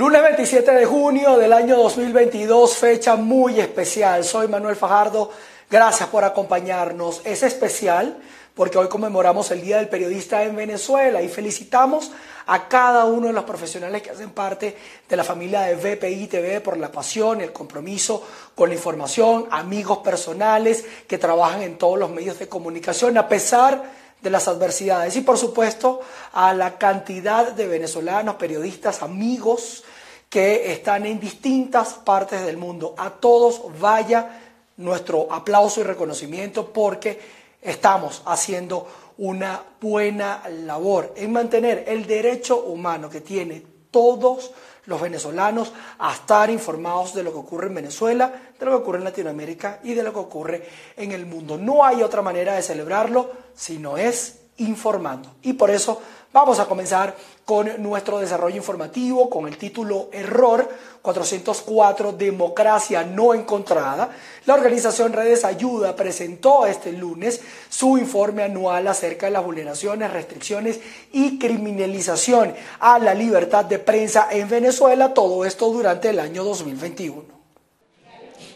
Lunes 27 de junio del año 2022, fecha muy especial. Soy Manuel Fajardo, gracias por acompañarnos. Es especial porque hoy conmemoramos el Día del Periodista en Venezuela y felicitamos a cada uno de los profesionales que hacen parte de la familia de VPI TV por la pasión, el compromiso con la información, amigos personales que trabajan en todos los medios de comunicación a pesar de las adversidades y por supuesto a la cantidad de venezolanos, periodistas, amigos que están en distintas partes del mundo. A todos vaya nuestro aplauso y reconocimiento porque estamos haciendo una buena labor en mantener el derecho humano que tiene todos los venezolanos a estar informados de lo que ocurre en Venezuela, de lo que ocurre en Latinoamérica y de lo que ocurre en el mundo. No hay otra manera de celebrarlo si no es informando. Y por eso vamos a comenzar con nuestro desarrollo informativo con el título Error 404 Democracia no encontrada. La organización Redes Ayuda presentó este lunes su informe anual acerca de las vulneraciones, restricciones y criminalización a la libertad de prensa en Venezuela, todo esto durante el año 2021.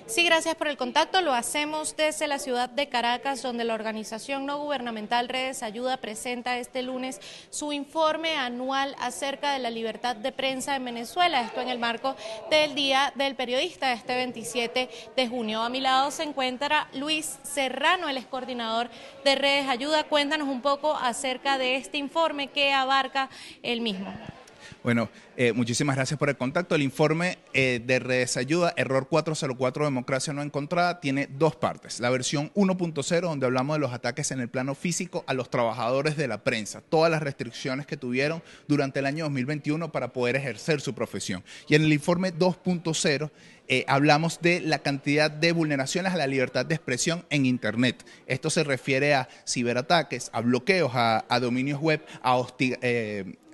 Sí, gracias por el contacto. Lo hacemos desde la ciudad de Caracas, donde la organización no gubernamental Redes Ayuda presenta este lunes su informe anual acerca de la libertad de prensa en Venezuela. Esto en el marco del Día del Periodista, este 27 de junio. A mi lado se encuentra Luis Serrano, el ex coordinador de Redes Ayuda. Cuéntanos un poco acerca de este informe que abarca el mismo. Bueno, eh, muchísimas gracias por el contacto. El informe eh, de Redes Ayuda, Error 404 Democracia no encontrada, tiene dos partes. La versión 1.0, donde hablamos de los ataques en el plano físico a los trabajadores de la prensa, todas las restricciones que tuvieron durante el año 2021 para poder ejercer su profesión. Y en el informe 2.0 eh, hablamos de la cantidad de vulneraciones a la libertad de expresión en Internet. Esto se refiere a ciberataques, a bloqueos, a, dominios web, a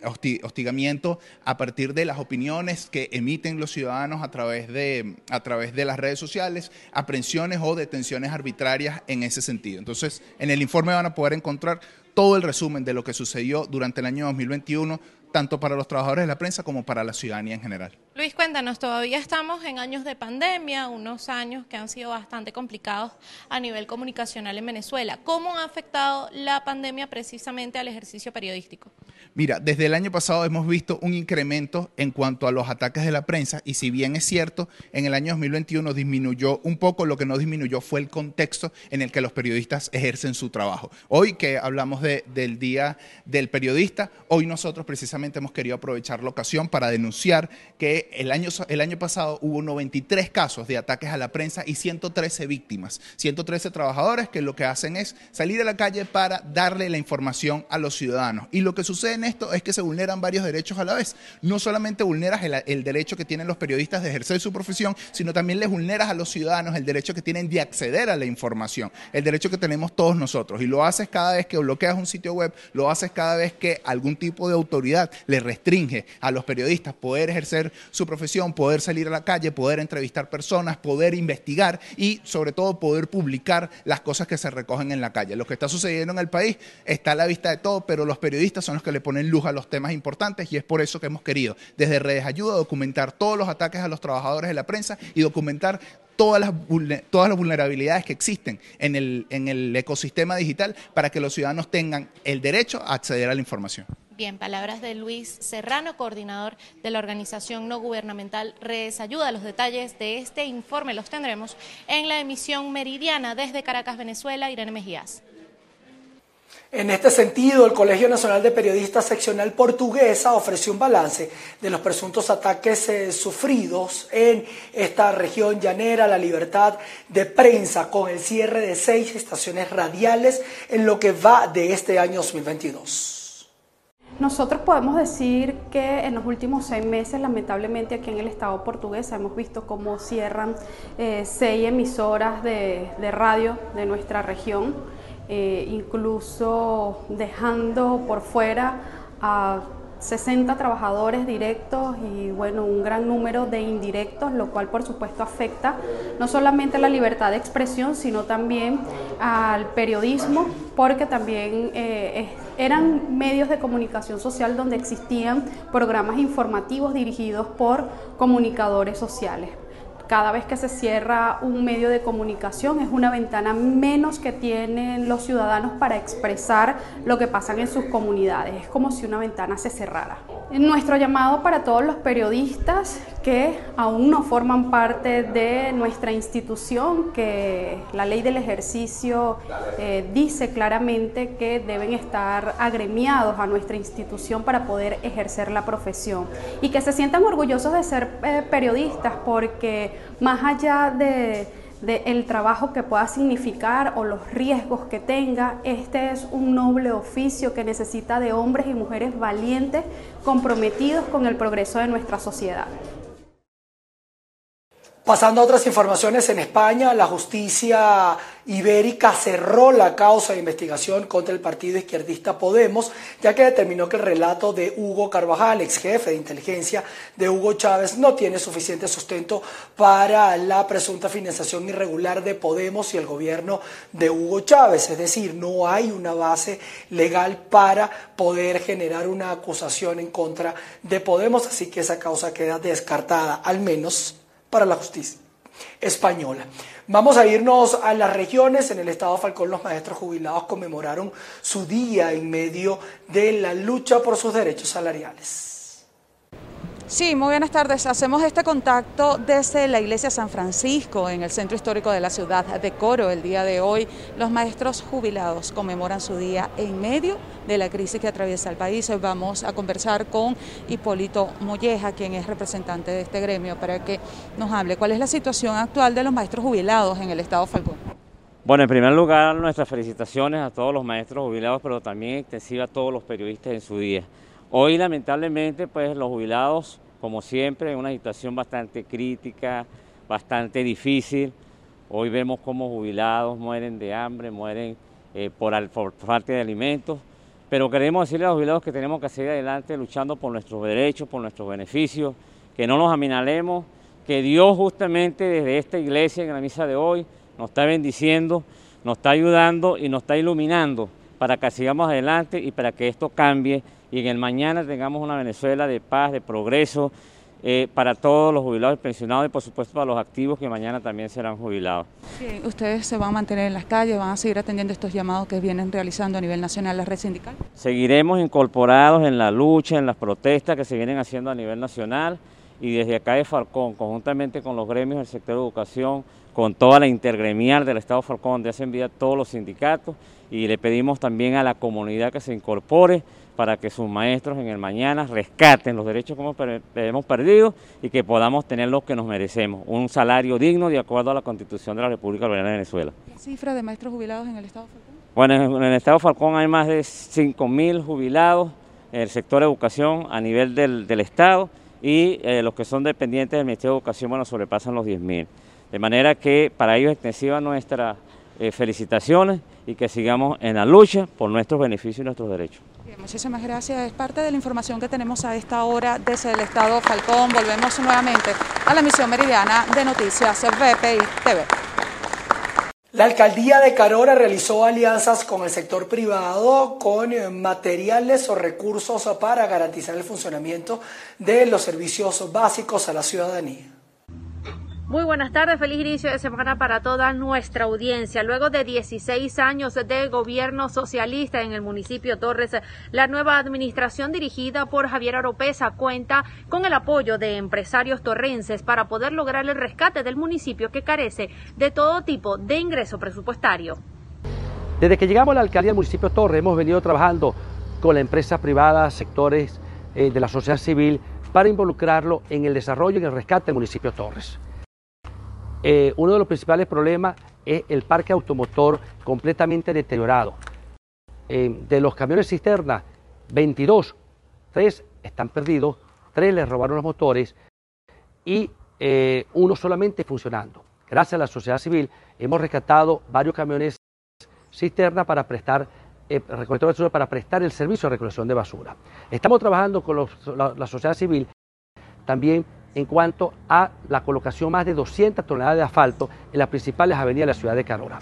hostigamiento a partir de las opiniones que emiten los ciudadanos a través de, a través de las redes sociales, aprehensiones o detenciones arbitrarias en ese sentido. Entonces, en el informe van a poder encontrar todo el resumen de lo que sucedió durante el año 2021 tanto para los trabajadores de la prensa como para la ciudadanía en general. Luis, cuéntanos, todavía estamos en años de pandemia, unos años que han sido bastante complicados a nivel comunicacional en Venezuela. ¿Cómo ha afectado la pandemia precisamente al ejercicio periodístico? Mira, desde el año pasado hemos visto un incremento en cuanto a los ataques de la prensa y si bien es cierto, en el año 2021 disminuyó un poco, lo que no disminuyó fue el contexto en el que los periodistas ejercen su trabajo. Hoy que hablamos del Día del Periodista, hoy nosotros precisamente hemos querido aprovechar la ocasión para denunciar que el año, el año pasado hubo 93 casos de ataques a la prensa y 113 víctimas, 113 trabajadores que lo que hacen es salir a la calle para darle la información a los ciudadanos. Y lo que sucede esto es que se vulneran varios derechos a la vez. No solamente vulneras el, derecho que tienen los periodistas de ejercer su profesión, sino también les vulneras a los ciudadanos el derecho que tienen de acceder a la información, el derecho que tenemos todos nosotros. Y lo haces cada vez que bloqueas un sitio web, lo haces cada vez que algún tipo de autoridad le restringe a los periodistas poder ejercer profesión, poder salir a la calle, poder entrevistar personas, poder investigar y sobre todo poder publicar las cosas que se recogen en la calle. Lo que está sucediendo en el país está a la vista de todo, pero los periodistas son los que le ponen luz a los temas importantes y es por eso que hemos querido desde Redes Ayuda documentar todos los ataques a los trabajadores de la prensa y documentar todas las, todas las vulnerabilidades que existen en el, en el ecosistema digital para que los ciudadanos tengan el derecho a acceder a la información. Bien, palabras de Luis Serrano, coordinador de la organización no gubernamental Redes Ayuda. Los detalles de este informe los tendremos en la emisión meridiana desde Caracas, Venezuela. Irene Mejías. En este sentido, el Colegio Nacional de Periodistas Seccional Portuguesa ofreció un balance de los presuntos ataques eh, sufridos en esta región llanera, la libertad de prensa, con el cierre de seis estaciones radiales en lo que va de este año 2022. Nosotros podemos decir que en los últimos seis meses, lamentablemente aquí en el Estado portugués, hemos visto cómo cierran eh, seis emisoras de radio de nuestra región. Eh, incluso dejando por fuera a 60 trabajadores directos y bueno, un gran número de indirectos, lo cual por supuesto afecta no solamente la libertad de expresión, sino también al periodismo, porque también eh, eran medios de comunicación social donde existían programas informativos dirigidos por comunicadores sociales. Cada vez que se cierra un medio de comunicación es una ventana menos que tienen los ciudadanos para expresar lo que pasa en sus comunidades. Es como si una ventana se cerrara. Nuestro llamado para todos los periodistas que aún no forman parte de nuestra institución, que la ley del ejercicio eh, dice claramente que deben estar agremiados a nuestra institución para poder ejercer la profesión y que se sientan orgullosos de ser eh, periodistas porque más allá de del trabajo que pueda significar o los riesgos que tenga. Este es un noble oficio que necesita de hombres y mujeres valientes comprometidos con el progreso de nuestra sociedad. Pasando a otras informaciones, en España la justicia ibérica cerró la causa de investigación contra el partido izquierdista Podemos, ya que determinó que el relato de Hugo Carvajal, ex jefe de inteligencia de Hugo Chávez, no tiene suficiente sustento para la presunta financiación irregular de Podemos y el gobierno de Hugo Chávez. Es decir, no hay una base legal para poder generar una acusación en contra de Podemos, así que esa causa queda descartada, al menos para la justicia española. Vamos a irnos a las regiones. En el estado de Falcón los maestros jubilados conmemoraron su día en medio de la lucha por sus derechos salariales. Sí, muy buenas tardes. Hacemos este contacto desde la iglesia San Francisco, en el centro histórico de la ciudad de Coro. El día de hoy, los maestros jubilados conmemoran su día en medio de la crisis que atraviesa el país. Hoy vamos a conversar con Hipólito Molleja, quien es representante de este gremio, para que nos hable cuál es la situación actual de los maestros jubilados en el estado Falcón. Bueno, en primer lugar, nuestras felicitaciones a todos los maestros jubilados, pero también extensiva a todos los periodistas en su día. Hoy lamentablemente pues los jubilados, como siempre, en una situación bastante crítica, bastante difícil. Hoy vemos cómo jubilados mueren de hambre, mueren eh, por, falta de alimentos, pero queremos decirle a los jubilados que tenemos que seguir adelante luchando por nuestros derechos, por nuestros beneficios, que no nos aminalemos, que Dios justamente desde esta iglesia en la misa de hoy nos está bendiciendo, nos está ayudando y nos está iluminando para que sigamos adelante y para que esto cambie y en el mañana tengamos una Venezuela de paz, de progreso, eh, para todos los jubilados y pensionados y por supuesto para los activos que mañana también serán jubilados. Sí, ¿Ustedes se van a mantener en las calles, van a seguir atendiendo estos llamados que vienen realizando a nivel nacional la red sindical? Seguiremos incorporados en la lucha, en las protestas que se vienen haciendo a nivel nacional y desde acá de Falcón, conjuntamente con los gremios del sector de educación, con toda la intergremial del Estado de Falcón, donde hacen vida todos los sindicatos y le pedimos también a la comunidad que se incorpore para que sus maestros en el mañana rescaten los derechos que hemos perdido y que podamos tener lo que nos merecemos, un salario digno de acuerdo a la Constitución de la República Bolivariana de Venezuela. ¿Qué cifra de maestros jubilados en el Estado Falcón? Bueno, en el Estado Falcón hay más de 5.000 jubilados en el sector de educación a nivel del, Estado y eh, los que son dependientes del Ministerio de Educación, bueno, sobrepasan los 10.000. De manera que para ellos extensiva nuestras eh, felicitaciones y que sigamos en la lucha por nuestros beneficios y nuestros derechos muchísimas gracias. Es parte de la información que tenemos a esta hora desde el Estado Falcón. Volvemos nuevamente a la emisión meridiana de Noticias BPI TV. La alcaldía de Carora realizó alianzas con el sector privado con eh, materiales o recursos para garantizar el funcionamiento de los servicios básicos a la ciudadanía. Muy buenas tardes, feliz inicio de semana para toda nuestra audiencia. Luego de 16 años de gobierno socialista en el municipio Torres, la nueva administración dirigida por Javier Oropesa cuenta con el apoyo de empresarios torrenses para poder lograr el rescate del municipio que carece de todo tipo de ingreso presupuestario. Desde que llegamos a la alcaldía del municipio Torres hemos venido trabajando con la empresa privada, sectores eh, de la sociedad civil, para involucrarlo en el desarrollo y el rescate del municipio Torres. Eh, uno de los principales problemas es el parque automotor completamente deteriorado. Eh, de los camiones cisterna, 22, 3 están perdidos, 3 les robaron los motores y eh, uno solamente funcionando. Gracias a la sociedad civil hemos rescatado varios camiones cisterna para prestar eh, para prestar el servicio de recolección de basura. Estamos trabajando con la, la sociedad civil también en cuanto a la colocación más de 200 toneladas de asfalto en las principales avenidas de la ciudad de Carora.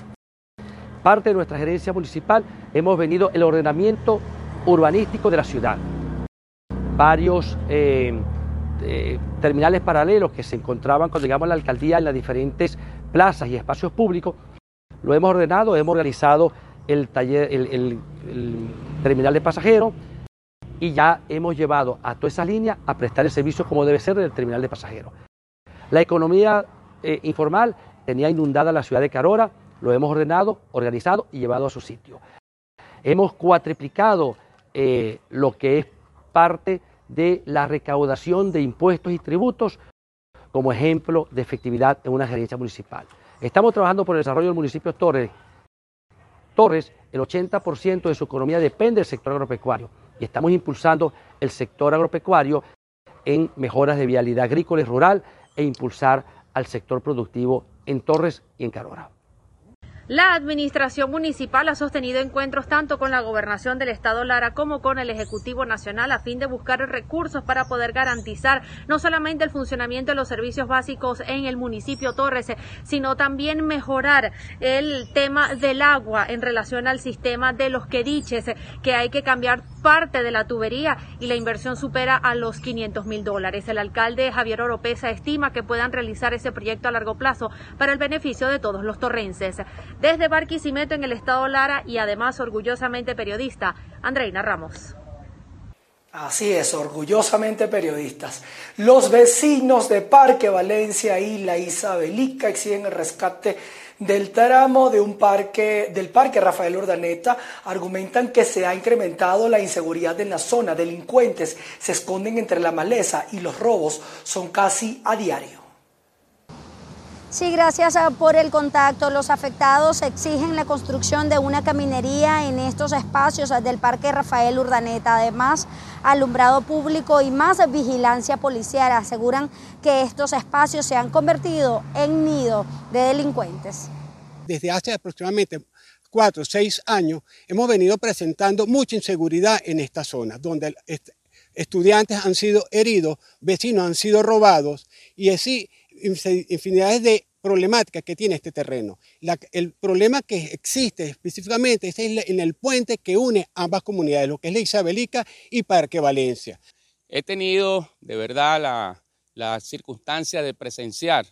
Parte de nuestra gerencia municipal hemos venido el ordenamiento urbanístico de la ciudad. Varios eh, eh, terminales paralelos que se encontraban cuando llegamos a la alcaldía en las diferentes plazas y espacios públicos, lo hemos ordenado, hemos organizado el, taller, el, terminal de pasajeros y ya hemos llevado a toda esa línea a prestar el servicio como debe ser del terminal de pasajeros. La economía eh, informal tenía inundada la ciudad de Carora, lo hemos ordenado, organizado y llevado a su sitio. Hemos cuatriplicado eh, lo que es parte de la recaudación de impuestos y tributos como ejemplo de efectividad en una gerencia municipal. Estamos trabajando por el desarrollo del municipio Torres. Torres, el 80% de su economía depende del sector agropecuario y estamos impulsando el sector agropecuario en mejoras de vialidad agrícola y rural e impulsar al sector productivo en Torres y en Carora. La administración municipal ha sostenido encuentros tanto con la gobernación del estado Lara como con el Ejecutivo Nacional a fin de buscar recursos para poder garantizar no solamente el funcionamiento de los servicios básicos en el municipio Torres, sino también mejorar el tema del agua en relación al sistema de los quediches, que hay que cambiar parte de la tubería y la inversión supera a los 500 mil dólares. El alcalde Javier Oropesa estima que puedan realizar ese proyecto a largo plazo para el beneficio de todos los torrenses. Desde Barquisimeto en el estado Lara y además orgullosamente periodista, Andreina Ramos. Así es, orgullosamente periodistas. Los vecinos de Parque Valencia y la Isabelica exigen el rescate del tramo de un parque, del parque Rafael Urdaneta argumentan que se ha incrementado la inseguridad en la zona. Delincuentes se esconden entre la maleza y los robos son casi a diario. Sí, gracias ah, por el contacto. Los afectados exigen la construcción de una caminería en estos espacios ah, del Parque Rafael Urdaneta. Además, alumbrado público y más vigilancia policial. Aseguran que estos espacios se han convertido en nido de delincuentes. Desde hace aproximadamente cuatro o seis años hemos venido presentando mucha inseguridad en esta zona, donde estudiantes han sido heridos, vecinos han sido robados y así infinidades de problemáticas que tiene este terreno. el problema que existe específicamente es en el puente que une ambas comunidades, lo que es la Isabelica y Parque Valencia. He tenido de verdad la, la circunstancia de presenciar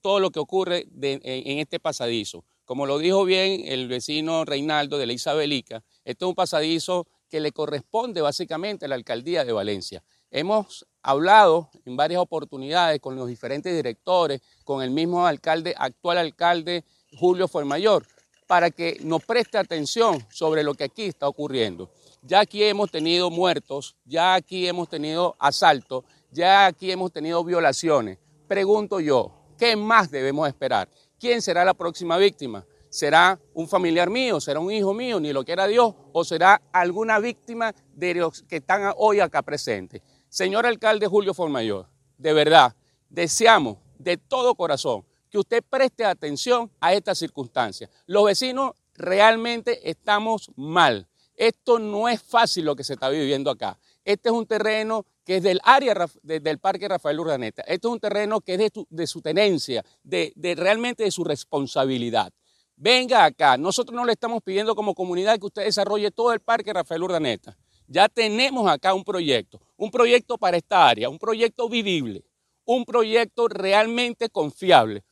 todo lo que ocurre en, este pasadizo. Como lo dijo bien el vecino Reinaldo de la Isabelica, este es un pasadizo que le corresponde básicamente a la alcaldía de Valencia. Hemos hablado en varias oportunidades con los diferentes directores, con el mismo alcalde, actual alcalde Julio Fuermayor, para que nos preste atención sobre lo que aquí está ocurriendo. Ya aquí hemos tenido muertos, ya aquí hemos tenido asaltos, ya aquí hemos tenido violaciones. Pregunto yo, ¿qué más debemos esperar? ¿Quién será la próxima víctima? ¿Será un familiar mío? ¿Será un hijo mío? Ni lo quiera Dios. ¿O será alguna víctima de los que están hoy acá presentes? Señor alcalde Julio Formayor, de verdad, deseamos de todo corazón que usted preste atención a esta circunstancia. Los vecinos realmente estamos mal. Esto no es fácil lo que se está viviendo acá. Este es un terreno que es del área del Parque Rafael Urdaneta. Este es un terreno que es de, su tenencia, de realmente de su responsabilidad. Venga acá. Nosotros no le estamos pidiendo como comunidad que usted desarrolle todo el Parque Rafael Urdaneta. Ya tenemos acá un proyecto, un proyecto para esta área, un proyecto vivible, un proyecto realmente confiable.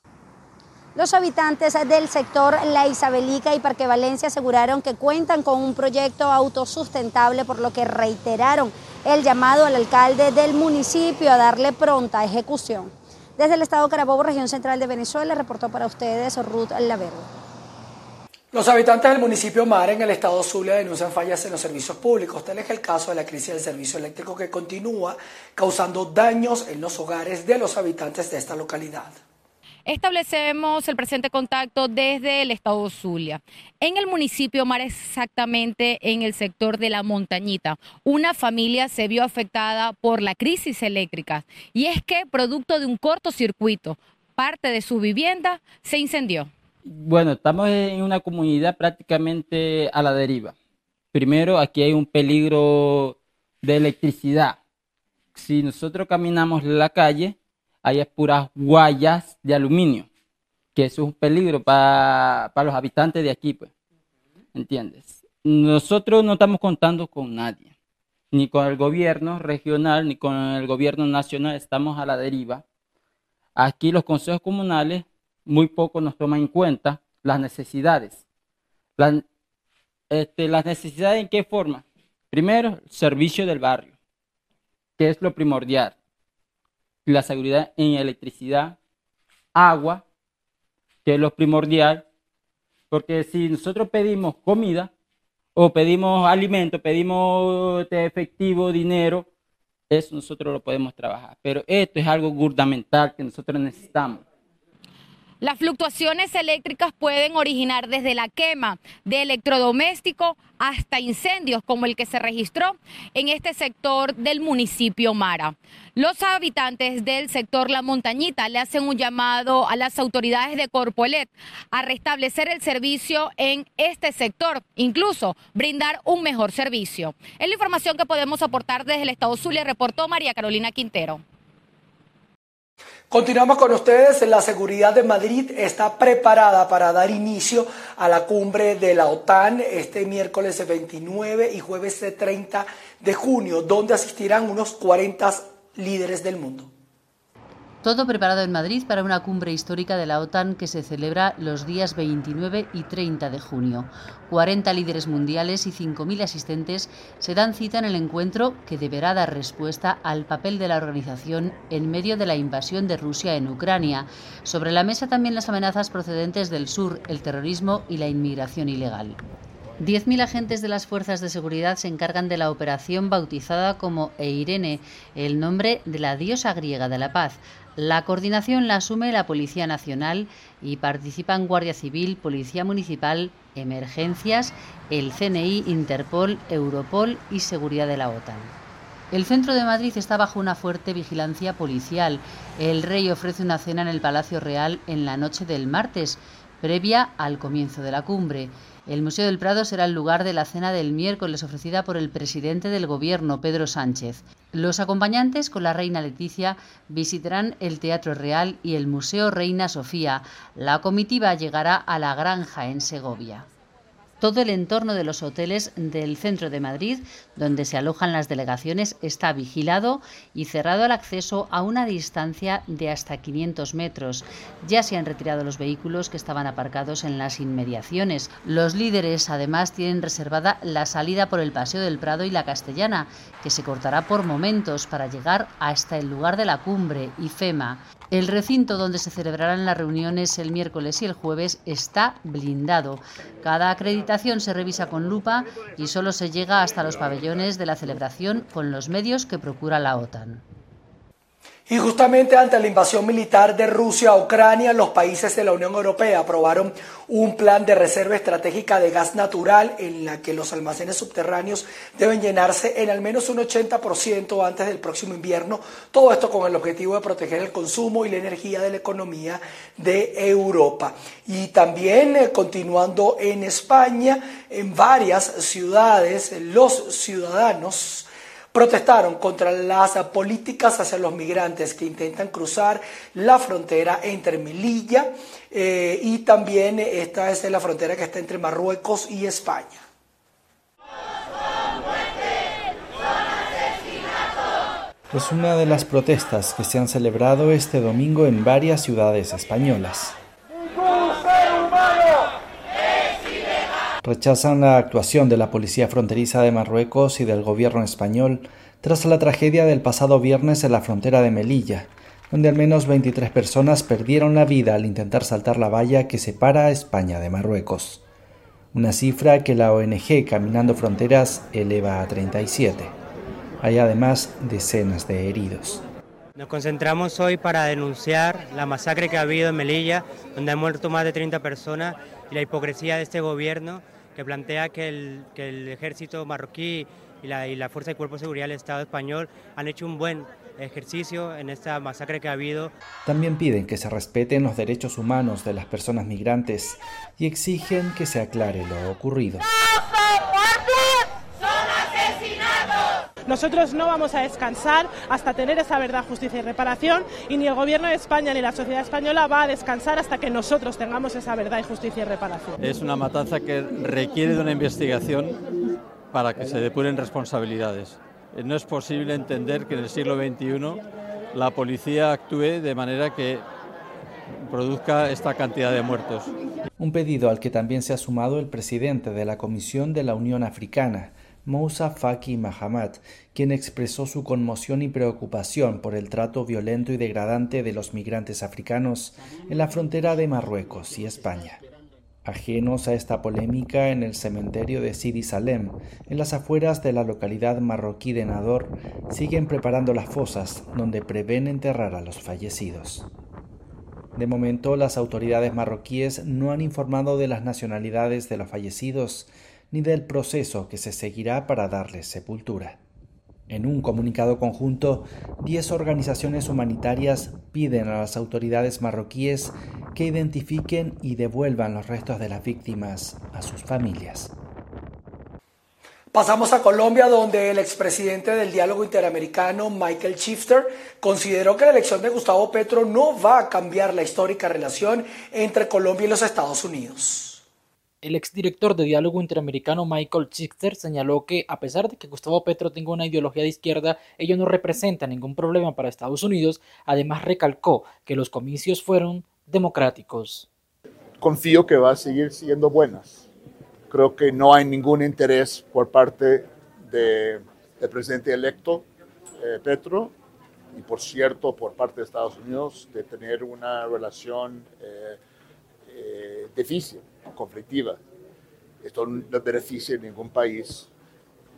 Los habitantes del sector La Isabelica y Parque Valencia aseguraron que cuentan con un proyecto autosustentable, por lo que reiteraron el llamado al alcalde del municipio a darle pronta ejecución. Desde el estado Carabobo, región central de Venezuela, reportó para ustedes Ruth Lavero. Los habitantes del municipio Mar en el estado Zulia denuncian fallas en los servicios públicos. Tal es el caso de la crisis del servicio eléctrico que continúa causando daños en los hogares de los habitantes de esta localidad. Establecemos el presente contacto desde el estado Zulia. En el municipio Mar, exactamente en el sector de la montañita, una familia se vio afectada por la crisis eléctrica. Y es que, producto de un cortocircuito, parte de su vivienda se incendió. Bueno, estamos en una comunidad prácticamente a la deriva. Primero, aquí hay un peligro de electricidad. Si nosotros caminamos la calle, hay puras guayas de aluminio, que eso es un peligro para, los habitantes de aquí, pues. ¿Entiendes? Nosotros no estamos contando con nadie, ni con el gobierno regional, ni con el gobierno nacional, estamos a la deriva. Aquí los consejos comunales muy poco nos toman en cuenta las necesidades. Este, las necesidades en qué forma? Primero, el servicio del barrio, que es lo primordial. La seguridad en electricidad, agua, que es lo primordial, porque si nosotros pedimos comida o pedimos alimento, pedimos efectivo, dinero, eso nosotros lo podemos trabajar. Pero esto es algo gubernamental que nosotros necesitamos. Las fluctuaciones eléctricas pueden originar desde la quema de electrodoméstico hasta incendios como el que se registró en este sector del municipio Mara. Los habitantes del sector La Montañita le hacen un llamado a las autoridades de Corpoelet a restablecer el servicio en este sector, incluso brindar un mejor servicio. Es la información que podemos aportar desde el Estado Zulia, reportó María Carolina Quintero. Continuamos con ustedes. La seguridad de Madrid está preparada para dar inicio a la cumbre de la OTAN este miércoles 29 y jueves 30 de junio, donde asistirán unos 40 líderes del mundo. Todo preparado en Madrid para una cumbre histórica de la OTAN que se celebra los días 29 y 30 de junio. 40 líderes mundiales y 5.000 asistentes se dan cita en el encuentro que deberá dar respuesta al papel de la organización en medio de la invasión de Rusia en Ucrania. Sobre la mesa también las amenazas procedentes del sur, el terrorismo y la inmigración ilegal. 10.000 agentes de las fuerzas de seguridad se encargan de la operación bautizada como Eirene, el nombre de la diosa griega de la paz. La coordinación la asume la Policía Nacional y participan Guardia Civil, Policía Municipal, Emergencias, el CNI, Interpol, Europol y Seguridad de la OTAN. El centro de Madrid está bajo una fuerte vigilancia policial. El rey ofrece una cena en el Palacio Real en la noche del martes, previa al comienzo de la cumbre. El Museo del Prado será el lugar de la cena del miércoles ofrecida por el presidente del Gobierno, Pedro Sánchez. Los acompañantes con la reina Leticia visitarán el Teatro Real y el Museo Reina Sofía. La comitiva llegará a la Granja en Segovia. Todo el entorno de los hoteles del centro de Madrid, donde se alojan las delegaciones, está vigilado y cerrado al acceso a una distancia de hasta 500 metros. Ya se han retirado los vehículos que estaban aparcados en las inmediaciones. Los líderes además tienen reservada la salida por el Paseo del Prado y la Castellana, que se cortará por momentos para llegar hasta el lugar de la cumbre, IFEMA. El recinto donde se celebrarán las reuniones el miércoles y el jueves está blindado. Cada acreditación se revisa con lupa y solo se llega hasta los pabellones de la celebración con los medios que procura la OTAN. Y justamente ante la invasión militar de Rusia a Ucrania, los países de la Unión Europea aprobaron un plan de reserva estratégica de gas natural en la que los almacenes subterráneos deben llenarse en al menos un 80% antes del próximo invierno. Todo esto con el objetivo de proteger el consumo y la energía de la economía de Europa. Y también, eh, continuando en España, en varias ciudades, los ciudadanos protestaron contra las políticas hacia los migrantes que intentan cruzar la frontera entre Melilla eh, y también esta es la frontera que está entre Marruecos y España. Es una de las protestas que se han celebrado este domingo en varias ciudades españolas. Rechazan la actuación de la Policía Fronteriza de Marruecos y del gobierno español tras la tragedia del pasado viernes en la frontera de Melilla, donde al menos 23 personas perdieron la vida al intentar saltar la valla que separa a España de Marruecos, una cifra que la ONG Caminando Fronteras eleva a 37. Hay además decenas de heridos. Nos concentramos hoy para denunciar la masacre que ha habido en Melilla, donde han muerto más de 30 personas y la hipocresía de este gobierno que plantea que el, ejército marroquí y la, Fuerza de Cuerpo de Seguridad del Estado español han hecho un buen ejercicio en esta masacre que ha habido. También piden que se respeten los derechos humanos de las personas migrantes y exigen que se aclare lo ocurrido. Nosotros no vamos a descansar hasta tener esa verdad, justicia y reparación y ni el gobierno de España ni la sociedad española va a descansar hasta que nosotros tengamos esa verdad y justicia y reparación. Es una matanza que requiere de una investigación para que se depuren responsabilidades. No es posible entender que en el siglo XXI la policía actúe de manera que produzca esta cantidad de muertos. Un pedido al que también se ha sumado el presidente de la Comisión de la Unión Africana, Moussa Faki Mahamat, quien expresó su conmoción y preocupación por el trato violento y degradante de los migrantes africanos en la frontera de Marruecos y España. Ajenos a esta polémica, en el cementerio de Sidi Salem, en las afueras de la localidad marroquí de Nador, siguen preparando las fosas donde prevén enterrar a los fallecidos. De momento, las autoridades marroquíes no han informado de las nacionalidades de los fallecidos ni del proceso que se seguirá para darles sepultura. En un comunicado conjunto, 10 organizaciones humanitarias piden a las autoridades marroquíes que identifiquen y devuelvan los restos de las víctimas a sus familias. Pasamos a Colombia, donde el expresidente del diálogo interamericano, Michael Shifter, consideró que la elección de Gustavo Petro no va a cambiar la histórica relación entre Colombia y los Estados Unidos. El exdirector de Diálogo Interamericano Michael Schichter señaló que, a pesar de que Gustavo Petro tenga una ideología de izquierda, ello no representa ningún problema para Estados Unidos. Además, recalcó que los comicios fueron democráticos. Confío que va a seguir siendo buenas. Creo que no hay ningún interés por parte del presidente electo eh, Petro y, por cierto, por parte de Estados Unidos de tener una relación eh, eh, difícil conflictiva. Esto no beneficia a ningún país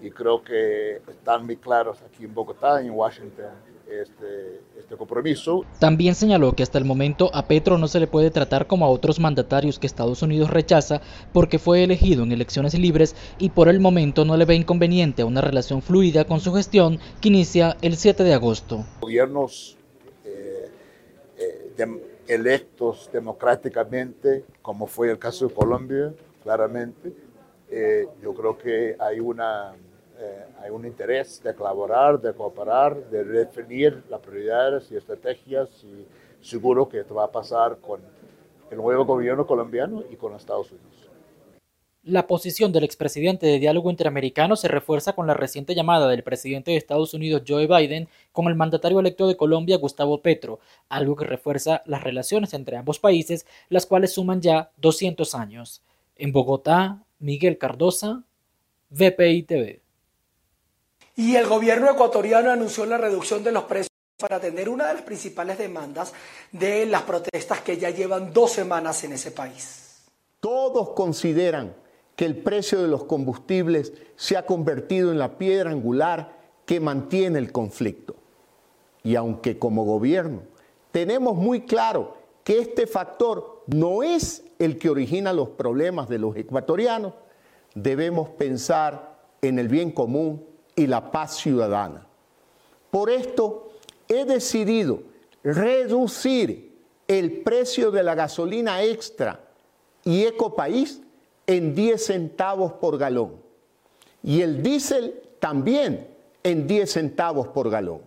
y creo que están muy claros aquí en Bogotá y en Washington este, este compromiso. También señaló que hasta el momento a Petro no se le puede tratar como a otros mandatarios que Estados Unidos rechaza porque fue elegido en elecciones libres y por el momento no le ve inconveniente a una relación fluida con su gestión que inicia el 7 de agosto. Gobiernos eh, electos democráticamente, como fue el caso de Colombia, claramente, eh, yo creo que hay, una, eh, hay un interés de colaborar, de cooperar, de definir las prioridades y estrategias y seguro que esto va a pasar con el nuevo gobierno colombiano y con Estados Unidos. La posición del expresidente de Diálogo Interamericano se refuerza con la reciente llamada del presidente de Estados Unidos Joe Biden con el mandatario electo de Colombia Gustavo Petro, algo que refuerza las relaciones entre ambos países, las cuales suman ya 200 años. En Bogotá, Miguel Cardosa, VPI TV. Y el gobierno ecuatoriano anunció la reducción de los precios para atender una de las principales demandas de las protestas que ya llevan dos semanas en ese país. Todos consideran que el precio de los combustibles se ha convertido en la piedra angular que mantiene el conflicto. Y aunque como gobierno tenemos muy claro que este factor no es el que origina los problemas de los ecuatorianos, debemos pensar en el bien común y la paz ciudadana. Por esto he decidido reducir el precio de la gasolina extra y Ecopaís en 10 centavos por galón. Y el diésel también en 10 centavos por galón.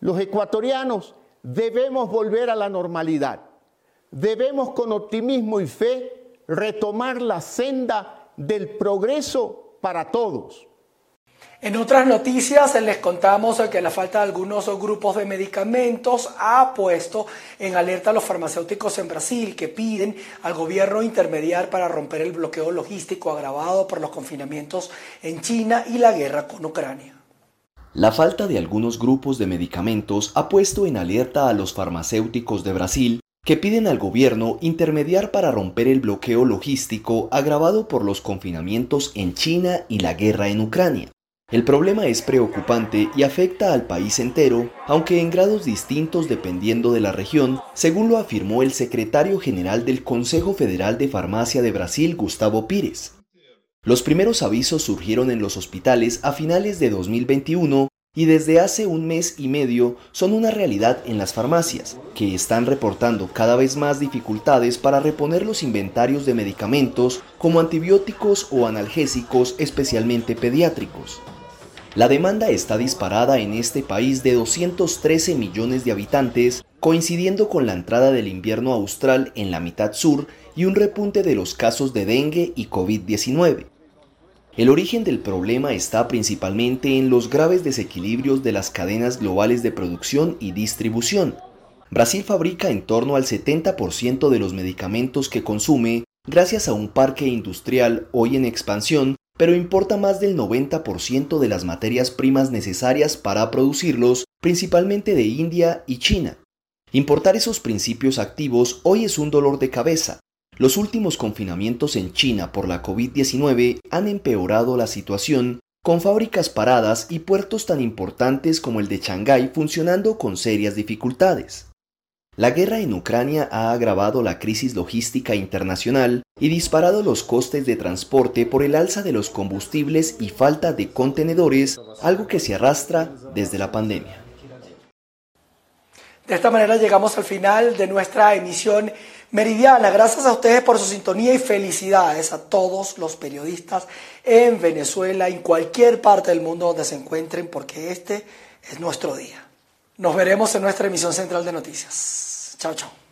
Los ecuatorianos debemos volver a la normalidad. Debemos con optimismo y fe retomar la senda del progreso para todos. En otras noticias les contamos que la falta de algunos grupos de medicamentos ha puesto en alerta a los farmacéuticos en Brasil que piden al gobierno intermediar para romper el bloqueo logístico agravado por los confinamientos en China y la guerra con Ucrania. La falta de algunos grupos de medicamentos ha puesto en alerta a los farmacéuticos de Brasil que piden al gobierno intermediar para romper el bloqueo logístico agravado por los confinamientos en China y la guerra en Ucrania. El problema es preocupante y afecta al país entero, aunque en grados distintos dependiendo de la región, según lo afirmó el secretario general del Consejo Federal de Farmacia de Brasil, Gustavo Pires. Los primeros avisos surgieron en los hospitales a finales de 2021 y desde hace un mes y medio son una realidad en las farmacias, que están reportando cada vez más dificultades para reponer los inventarios de medicamentos como antibióticos o analgésicos especialmente pediátricos. La demanda está disparada en este país de 213 millones de habitantes, coincidiendo con la entrada del invierno austral en la mitad sur y un repunte de los casos de dengue y COVID-19. El origen del problema está principalmente en los graves desequilibrios de las cadenas globales de producción y distribución. Brasil fabrica en torno al 70% de los medicamentos que consume gracias a un parque industrial hoy en expansión, pero importa más del 90% de las materias primas necesarias para producirlos, principalmente de India y China. Importar esos principios activos hoy es un dolor de cabeza, los últimos confinamientos en China por la COVID-19 han empeorado la situación, con fábricas paradas y puertos tan importantes como el de Shanghái funcionando con serias dificultades. La guerra en Ucrania ha agravado la crisis logística internacional y disparado los costes de transporte por el alza de los combustibles y falta de contenedores, algo que se arrastra desde la pandemia. De esta manera llegamos al final de nuestra emisión Meridiana, gracias a ustedes por su sintonía y felicidades a todos los periodistas en Venezuela, en cualquier parte del mundo donde se encuentren, porque este es nuestro día. Nos veremos en nuestra emisión central de noticias. Chao, chao.